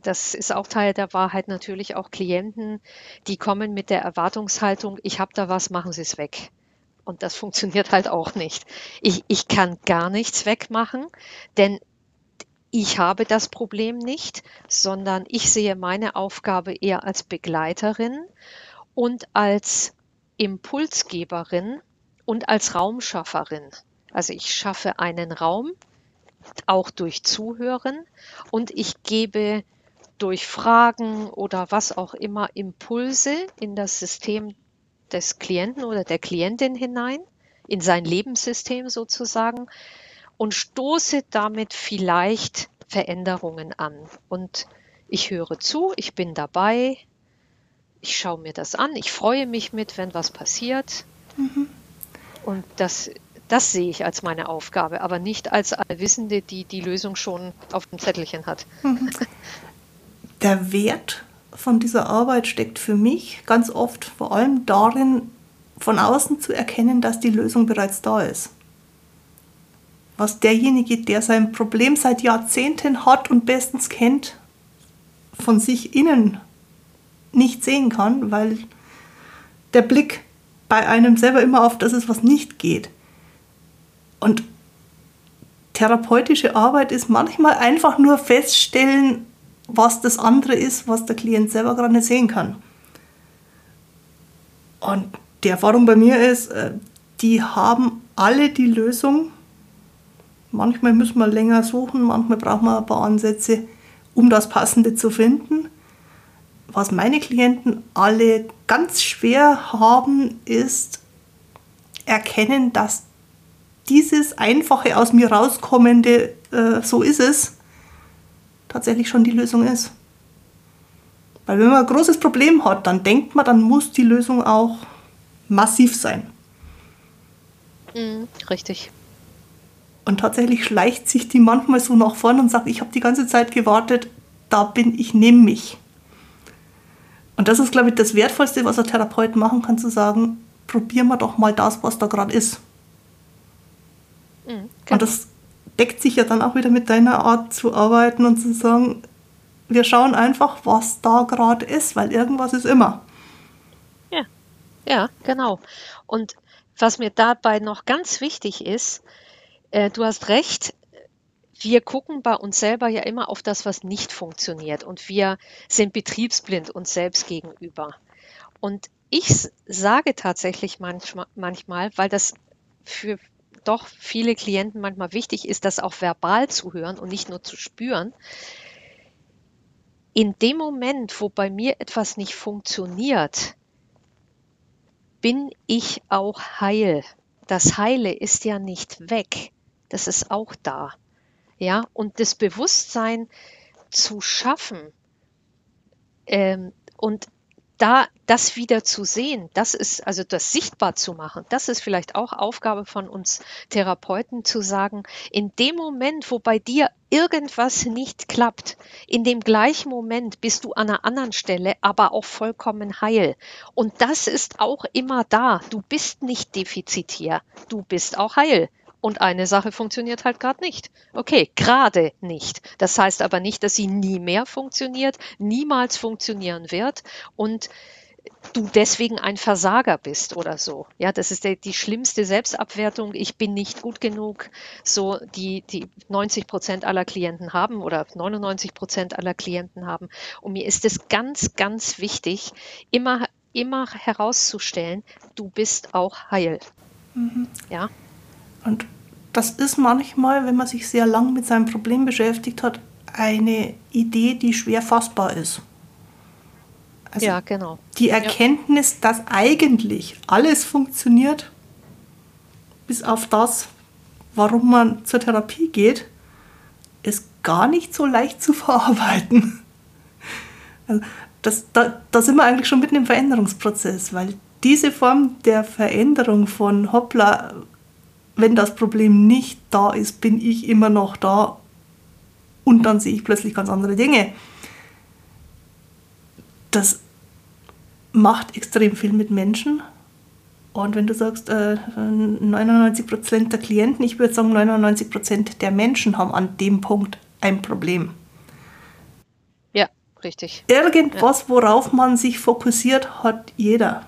das ist auch Teil der Wahrheit, natürlich auch Klienten, die kommen mit der Erwartungshaltung, ich habe da was, machen Sie es weg. Und das funktioniert halt auch nicht. Ich, ich kann gar nichts wegmachen, denn ich habe das Problem nicht, sondern ich sehe meine Aufgabe eher als Begleiterin und als Impulsgeberin und als Raumschafferin. Also ich schaffe einen Raum, auch durch Zuhören und ich gebe durch Fragen oder was auch immer Impulse in das System des Klienten oder der Klientin hinein, in sein Lebenssystem sozusagen, und stoße damit vielleicht Veränderungen an. Und ich höre zu, ich bin dabei, ich schaue mir das an, ich freue mich mit, wenn was passiert. Mhm. Und das, das sehe ich als meine Aufgabe, aber nicht als Allwissende, die die Lösung schon auf dem Zettelchen hat. Der Wert von dieser Arbeit steckt für mich ganz oft vor allem darin, von außen zu erkennen, dass die Lösung bereits da ist. Was derjenige, der sein Problem seit Jahrzehnten hat und bestens kennt, von sich innen nicht sehen kann, weil der Blick bei einem selber immer auf das ist, was nicht geht. Und therapeutische Arbeit ist manchmal einfach nur feststellen, was das andere ist, was der Klient selber gerade nicht sehen kann. Und die Erfahrung bei mir ist, äh, die haben alle die Lösung. Manchmal müssen wir länger suchen, manchmal brauchen wir ein paar Ansätze, um das Passende zu finden. Was meine Klienten alle ganz schwer haben, ist erkennen, dass dieses einfache aus mir rauskommende, äh, so ist es, tatsächlich schon die Lösung ist. Weil wenn man ein großes Problem hat, dann denkt man, dann muss die Lösung auch massiv sein. Mhm, richtig. Und tatsächlich schleicht sich die manchmal so nach vorne und sagt, ich habe die ganze Zeit gewartet, da bin ich neben mich. Und das ist, glaube ich, das Wertvollste, was ein Therapeut machen kann, zu sagen, probieren wir doch mal das, was da gerade ist. Mhm, und das deckt sich ja dann auch wieder mit deiner Art zu arbeiten und zu sagen, wir schauen einfach, was da gerade ist, weil irgendwas ist immer. Ja, ja, genau. Und was mir dabei noch ganz wichtig ist, äh, du hast recht, wir gucken bei uns selber ja immer auf das, was nicht funktioniert und wir sind betriebsblind uns selbst gegenüber. Und ich sage tatsächlich manchmal, manchmal weil das für doch viele Klienten manchmal wichtig ist, das auch verbal zu hören und nicht nur zu spüren. In dem Moment, wo bei mir etwas nicht funktioniert, bin ich auch heil. Das Heile ist ja nicht weg. Das ist auch da. Ja, und das Bewusstsein zu schaffen ähm, und da das wieder zu sehen, das ist also das sichtbar zu machen, das ist vielleicht auch Aufgabe von uns Therapeuten zu sagen, in dem Moment, wo bei dir irgendwas nicht klappt, in dem gleichen Moment bist du an einer anderen Stelle, aber auch vollkommen heil. Und das ist auch immer da. Du bist nicht defizitär, du bist auch heil. Und eine Sache funktioniert halt gerade nicht. Okay, gerade nicht. Das heißt aber nicht, dass sie nie mehr funktioniert, niemals funktionieren wird und du deswegen ein Versager bist oder so. Ja, das ist der, die schlimmste Selbstabwertung. Ich bin nicht gut genug. So die, die 90 Prozent aller Klienten haben oder 99 Prozent aller Klienten haben. Und mir ist es ganz, ganz wichtig, immer, immer herauszustellen, du bist auch heil. Mhm. Ja. Und das ist manchmal, wenn man sich sehr lang mit seinem Problem beschäftigt hat, eine Idee, die schwer fassbar ist. Also ja, genau. Die Erkenntnis, ja. dass eigentlich alles funktioniert, bis auf das, warum man zur Therapie geht, ist gar nicht so leicht zu verarbeiten. Also das, da, da sind wir eigentlich schon mitten im Veränderungsprozess, weil diese Form der Veränderung von hoppla, wenn das Problem nicht da ist, bin ich immer noch da und dann sehe ich plötzlich ganz andere Dinge. Das macht extrem viel mit Menschen. Und wenn du sagst, äh, 99% der Klienten, ich würde sagen 99% der Menschen haben an dem Punkt ein Problem. Ja, richtig. Irgendwas, ja. worauf man sich fokussiert, hat jeder.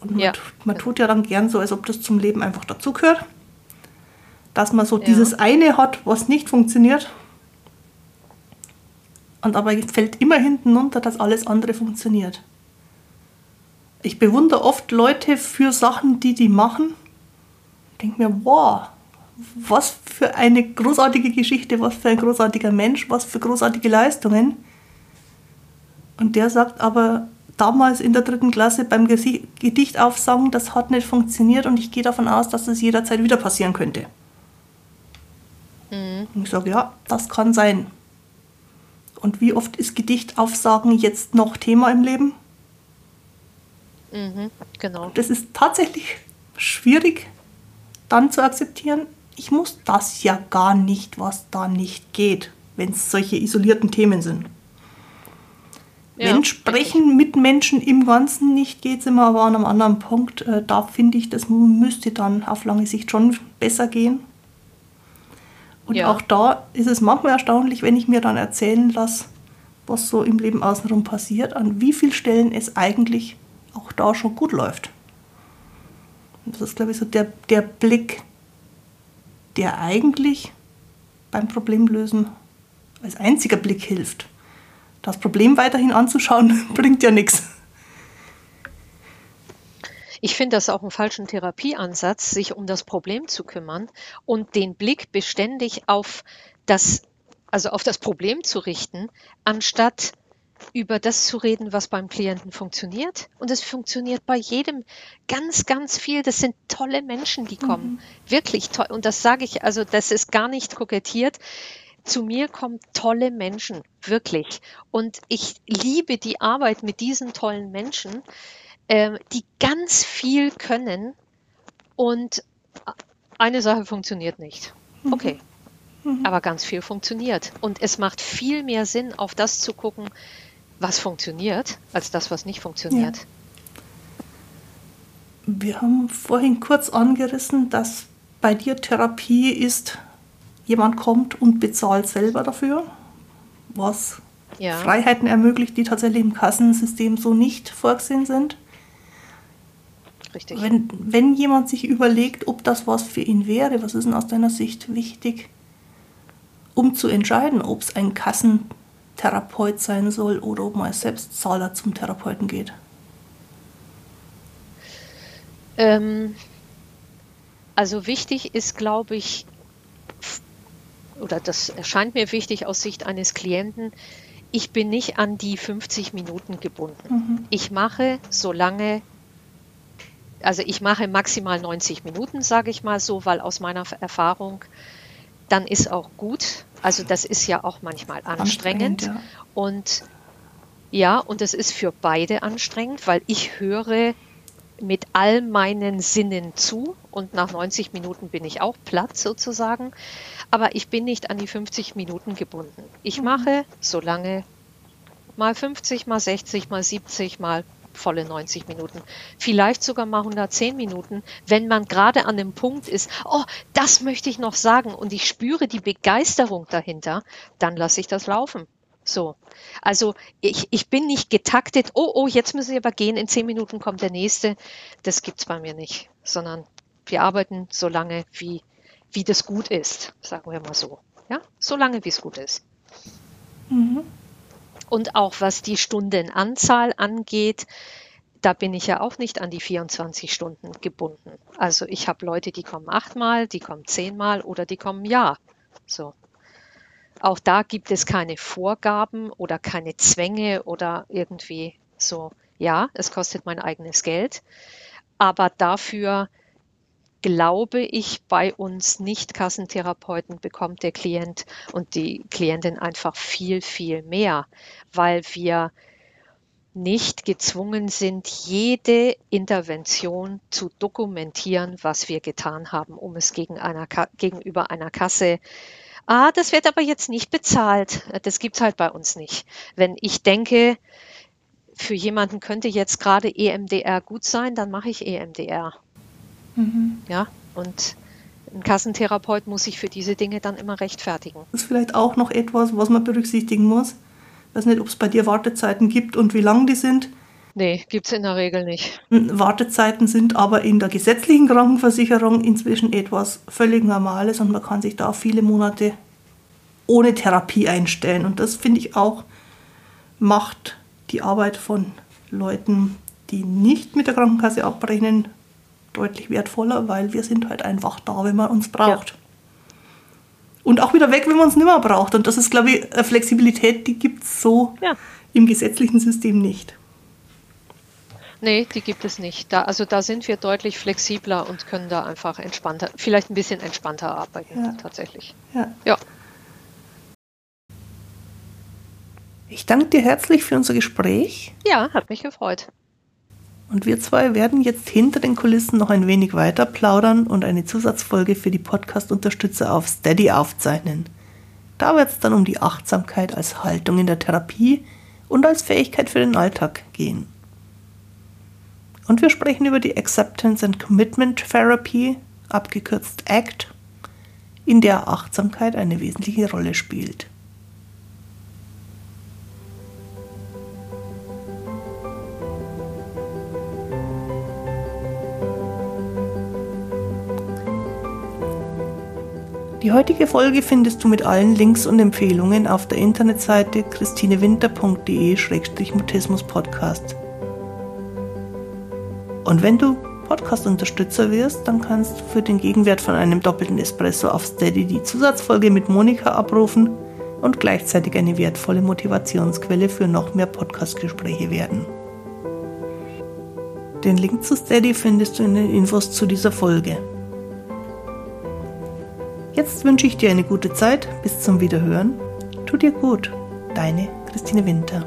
Und man, ja. man tut ja dann gern so, als ob das zum Leben einfach dazugehört. Dass man so ja. dieses eine hat, was nicht funktioniert. Und aber fällt immer hinten runter, dass alles andere funktioniert. Ich bewundere oft Leute für Sachen, die die machen. Denke mir, wow, was für eine großartige Geschichte, was für ein großartiger Mensch, was für großartige Leistungen. Und der sagt aber, damals in der dritten Klasse beim Gedicht aufsagen, das hat nicht funktioniert und ich gehe davon aus, dass das jederzeit wieder passieren könnte. Mhm. Und ich sage, ja, das kann sein. Und wie oft ist Gedichtaufsagen jetzt noch Thema im Leben? Mhm, genau. Das ist tatsächlich schwierig dann zu akzeptieren, ich muss das ja gar nicht, was da nicht geht, wenn es solche isolierten Themen sind. Ja, Wenn Sprechen mit Menschen im Ganzen nicht geht, sind wir aber an einem anderen Punkt. Äh, da finde ich, das müsste dann auf lange Sicht schon besser gehen. Und ja. auch da ist es manchmal erstaunlich, wenn ich mir dann erzählen lasse, was so im Leben außenrum passiert, an wie vielen Stellen es eigentlich auch da schon gut läuft. Und das ist, glaube ich, so der, der Blick, der eigentlich beim Problemlösen als einziger Blick hilft. Das Problem weiterhin anzuschauen, bringt ja nichts. Ich finde das auch einen falschen Therapieansatz, sich um das Problem zu kümmern und den Blick beständig auf das, also auf das Problem zu richten, anstatt über das zu reden, was beim Klienten funktioniert. Und es funktioniert bei jedem ganz, ganz viel. Das sind tolle Menschen, die kommen. Mhm. Wirklich toll. Und das sage ich, also das ist gar nicht kokettiert zu mir kommen tolle Menschen, wirklich. Und ich liebe die Arbeit mit diesen tollen Menschen, äh, die ganz viel können und eine Sache funktioniert nicht. Mhm. Okay. Mhm. Aber ganz viel funktioniert. Und es macht viel mehr Sinn, auf das zu gucken, was funktioniert, als das, was nicht funktioniert. Ja. Wir haben vorhin kurz angerissen, dass bei dir Therapie ist, jemand kommt und bezahlt selber dafür, was ja. Freiheiten ermöglicht, die tatsächlich im Kassensystem so nicht vorgesehen sind. Richtig. Wenn, wenn jemand sich überlegt, ob das was für ihn wäre, was ist denn aus deiner Sicht wichtig, um zu entscheiden, ob es ein Kassentherapeut sein soll oder ob man als Selbstzahler zum Therapeuten geht? Ähm, also wichtig ist, glaube ich, oder das erscheint mir wichtig aus Sicht eines Klienten, ich bin nicht an die 50 Minuten gebunden. Mhm. Ich mache so lange, also ich mache maximal 90 Minuten, sage ich mal so, weil aus meiner Erfahrung, dann ist auch gut. Also das ist ja auch manchmal anstrengend. anstrengend ja. Und ja, und es ist für beide anstrengend, weil ich höre mit all meinen Sinnen zu und nach 90 Minuten bin ich auch platt sozusagen. Aber ich bin nicht an die 50 Minuten gebunden. Ich mhm. mache so lange mal 50, mal 60, mal 70, mal volle 90 Minuten, vielleicht sogar mal 110 Minuten, wenn man gerade an dem Punkt ist, oh, das möchte ich noch sagen und ich spüre die Begeisterung dahinter, dann lasse ich das laufen. So. Also ich, ich bin nicht getaktet, oh, oh, jetzt müssen wir aber gehen, in zehn Minuten kommt der nächste. Das gibt es bei mir nicht, sondern wir arbeiten so lange, wie, wie das gut ist, sagen wir mal so. Ja, so lange, wie es gut ist. Mhm. Und auch was die Stundenanzahl angeht, da bin ich ja auch nicht an die 24 Stunden gebunden. Also ich habe Leute, die kommen achtmal, die kommen zehnmal oder die kommen ja. So. Auch da gibt es keine Vorgaben oder keine Zwänge oder irgendwie so, ja, es kostet mein eigenes Geld. Aber dafür glaube ich, bei uns Nicht-Kassentherapeuten bekommt der Klient und die Klientin einfach viel, viel mehr, weil wir nicht gezwungen sind, jede Intervention zu dokumentieren, was wir getan haben, um es gegen einer, gegenüber einer Kasse Ah, das wird aber jetzt nicht bezahlt. Das gibt's halt bei uns nicht. Wenn ich denke, für jemanden könnte jetzt gerade EMDR gut sein, dann mache ich EMDR. Mhm. Ja, und ein Kassentherapeut muss sich für diese Dinge dann immer rechtfertigen. Das ist vielleicht auch noch etwas, was man berücksichtigen muss. Ich weiß nicht, ob es bei dir Wartezeiten gibt und wie lang die sind. Nee, gibt es in der Regel nicht. Wartezeiten sind aber in der gesetzlichen Krankenversicherung inzwischen etwas völlig Normales und man kann sich da viele Monate ohne Therapie einstellen. Und das finde ich auch macht die Arbeit von Leuten, die nicht mit der Krankenkasse abrechnen, deutlich wertvoller, weil wir sind halt einfach da, wenn man uns braucht. Ja. Und auch wieder weg, wenn man uns nicht mehr braucht. Und das ist, glaube ich, eine Flexibilität, die gibt es so ja. im gesetzlichen System nicht. Nee, die gibt es nicht. Da, also da sind wir deutlich flexibler und können da einfach entspannter, vielleicht ein bisschen entspannter arbeiten, ja. tatsächlich. Ja. ja. Ich danke dir herzlich für unser Gespräch. Ja, hat mich gefreut. Und wir zwei werden jetzt hinter den Kulissen noch ein wenig weiter plaudern und eine Zusatzfolge für die Podcast-Unterstützer auf Steady aufzeichnen. Da wird es dann um die Achtsamkeit als Haltung in der Therapie und als Fähigkeit für den Alltag gehen. Und wir sprechen über die Acceptance and Commitment Therapy, abgekürzt ACT, in der Achtsamkeit eine wesentliche Rolle spielt. Die heutige Folge findest du mit allen Links und Empfehlungen auf der Internetseite christinewinter.de-mutismus-podcast. Und wenn du Podcast-Unterstützer wirst, dann kannst du für den Gegenwert von einem doppelten Espresso auf Steady die Zusatzfolge mit Monika abrufen und gleichzeitig eine wertvolle Motivationsquelle für noch mehr Podcast-Gespräche werden. Den Link zu Steady findest du in den Infos zu dieser Folge. Jetzt wünsche ich dir eine gute Zeit. Bis zum Wiederhören. Tu dir gut. Deine Christine Winter.